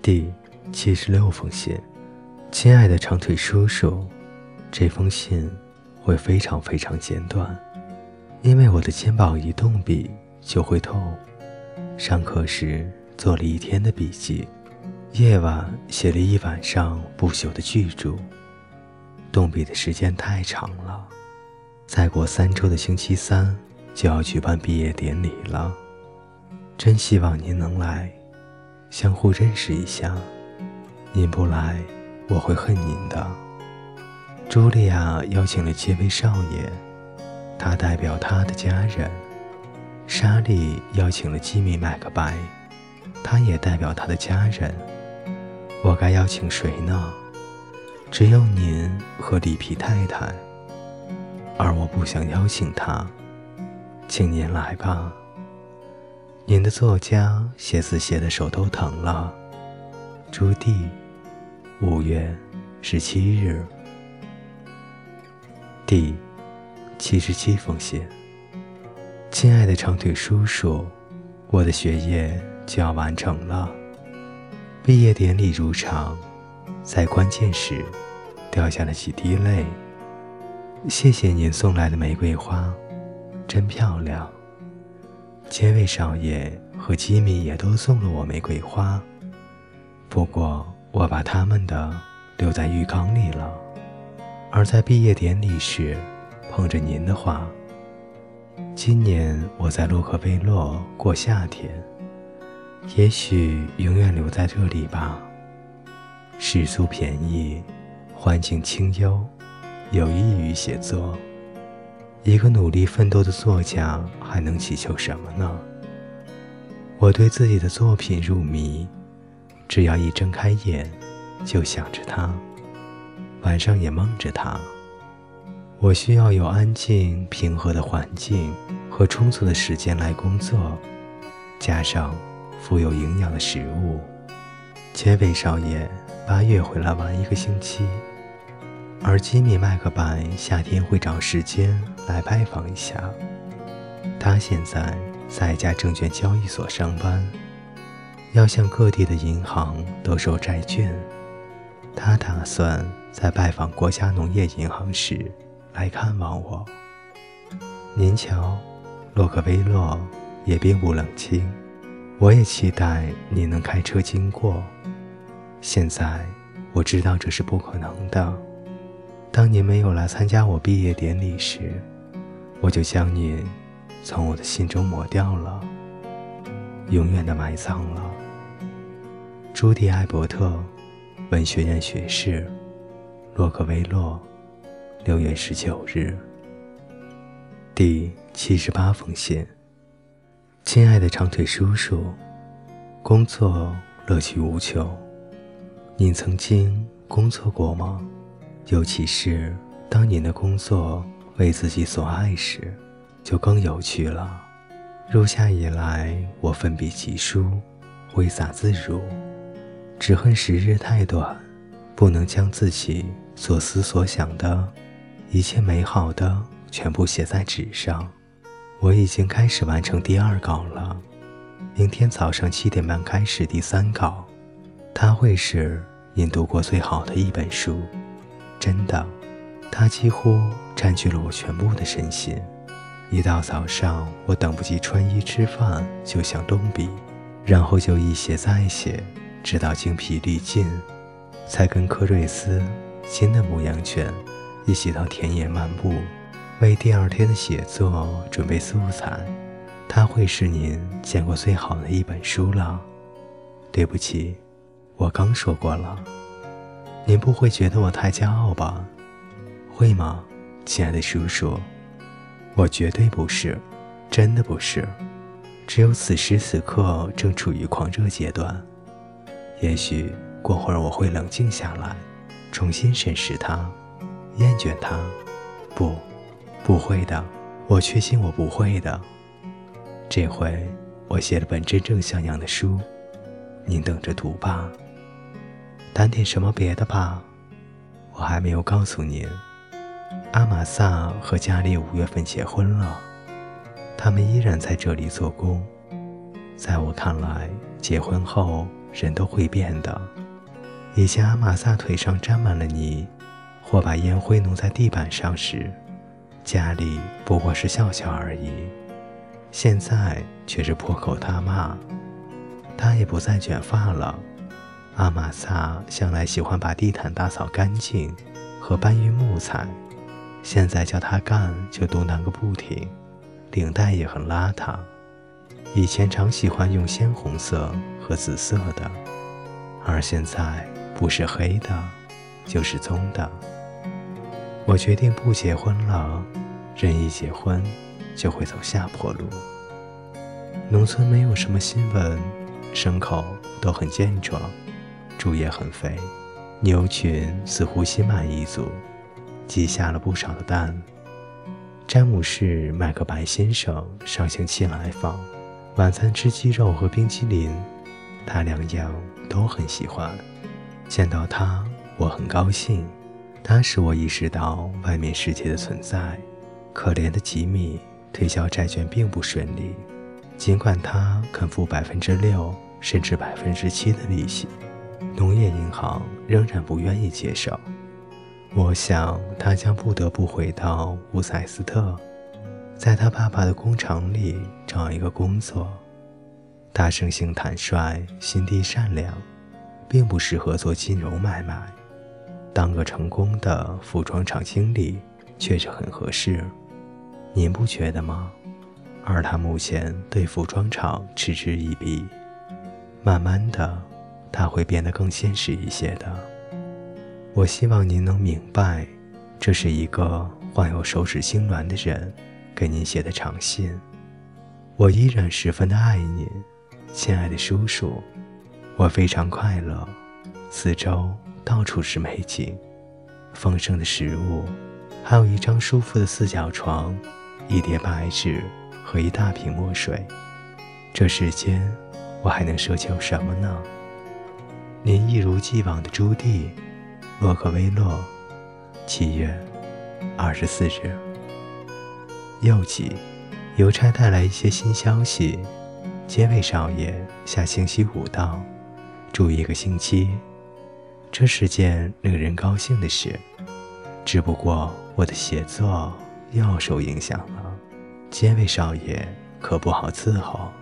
第七十六封信，亲爱的长腿叔叔，这封信会非常非常简短，因为我的肩膀一动笔就会痛。上课时做了一天的笔记，夜晚写了一晚上不朽的巨著。动笔的时间太长了，再过三周的星期三就要举办毕业典礼了，真希望您能来。相互认识一下，您不来，我会恨您的。茱莉亚邀请了几位少爷，他代表他的家人；莎莉邀请了吉米·麦克白，他也代表他的家人。我该邀请谁呢？只有您和里皮太太，而我不想邀请他，请您来吧。您的作家写字写的手都疼了。朱棣，五月十七日。第七十七封信。亲爱的长腿叔叔，我的学业就要完成了，毕业典礼如常，在关键时掉下了几滴泪。谢谢您送来的玫瑰花，真漂亮。杰伟少爷和吉米也都送了我玫瑰花，不过我把他们的留在浴缸里了。而在毕业典礼时，碰着您的话，今年我在洛克威洛过夏天，也许永远留在这里吧。食宿便宜，环境清幽，有益于写作。一个努力奋斗的作家还能祈求什么呢？我对自己的作品入迷，只要一睁开眼，就想着他，晚上也梦着他。我需要有安静平和的环境和充足的时间来工作，加上富有营养的食物。结尾少爷八月回来玩一个星期。而吉米·麦克白夏天会找时间来拜访一下。他现在在一家证券交易所上班，要向各地的银行兜售债券。他打算在拜访国家农业银行时来看望我。您瞧，洛克威洛也并不冷清。我也期待你能开车经过。现在我知道这是不可能的。当你没有来参加我毕业典礼时，我就将你从我的心中抹掉了，永远的埋葬了。朱迪·艾伯特，文学院学士，洛克威洛，六月十九日。第七十八封信。亲爱的长腿叔叔，工作乐趣无穷。你曾经工作过吗？尤其是当您的工作为自己所爱时，就更有趣了。入夏以来，我奋笔疾书，挥洒自如，只恨时日太短，不能将自己所思所想的一切美好的全部写在纸上。我已经开始完成第二稿了，明天早上七点半开始第三稿，它会是您读过最好的一本书。真的，它几乎占据了我全部的身心。一到早上，我等不及穿衣吃饭，就想动笔，然后就一写再写，直到精疲力尽，才跟科瑞斯新的牧羊犬一起到田野漫步，为第二天的写作准备素材。它会是您见过最好的一本书了。对不起，我刚说过了。您不会觉得我太骄傲吧？会吗，亲爱的叔叔？我绝对不是，真的不是。只有此时此刻正处于狂热阶段。也许过会儿我会冷静下来，重新审视它，厌倦它。不，不会的，我确信我不会的。这回我写了本真正像样的书，您等着读吧。谈点什么别的吧，我还没有告诉您，阿玛萨和加利五月份结婚了，他们依然在这里做工。在我看来，结婚后人都会变的。以前阿玛萨腿上沾满了泥，或把烟灰弄在地板上时，家里不过是笑笑而已。现在却是破口大骂。他也不再卷发了。阿玛萨向来喜欢把地毯打扫干净和搬运木材，现在叫他干就嘟囔个不停。领带也很邋遢，以前常喜欢用鲜红色和紫色的，而现在不是黑的，就是棕的。我决定不结婚了，人一结婚就会走下坡路。农村没有什么新闻，牲口都很健壮，猪也很肥，牛群似乎心满意足，鸡下了不少的蛋。詹姆士·麦克白先生上星期来访，晚餐吃鸡肉和冰淇淋，他两样都很喜欢。见到他，我很高兴。他使我意识到外面世界的存在。可怜的吉米，推销债券并不顺利，尽管他肯付百分之六甚至百分之七的利息，农业银行仍然不愿意接受。我想，他将不得不回到乌塞斯特，在他爸爸的工厂里找一个工作。他生性坦率，心地善良，并不适合做金融买卖。当个成功的服装厂经理却是很合适，您不觉得吗？而他目前对服装厂嗤之以鼻。慢慢的，他会变得更现实一些的。我希望您能明白，这是一个患有手指痉挛的人给您写的长信。我依然十分的爱您，亲爱的叔叔。我非常快乐，四周到处是美景，丰盛的食物，还有一张舒服的四角床，一叠白纸和一大瓶墨水。这世间，我还能奢求什么呢？您一如既往的朱棣。洛克威洛，七月二十四日。又起，邮差带来一些新消息。街尾少爷下星期五到，住一个星期。这是件令人高兴的事。只不过我的写作又受影响了。街尾少爷可不好伺候。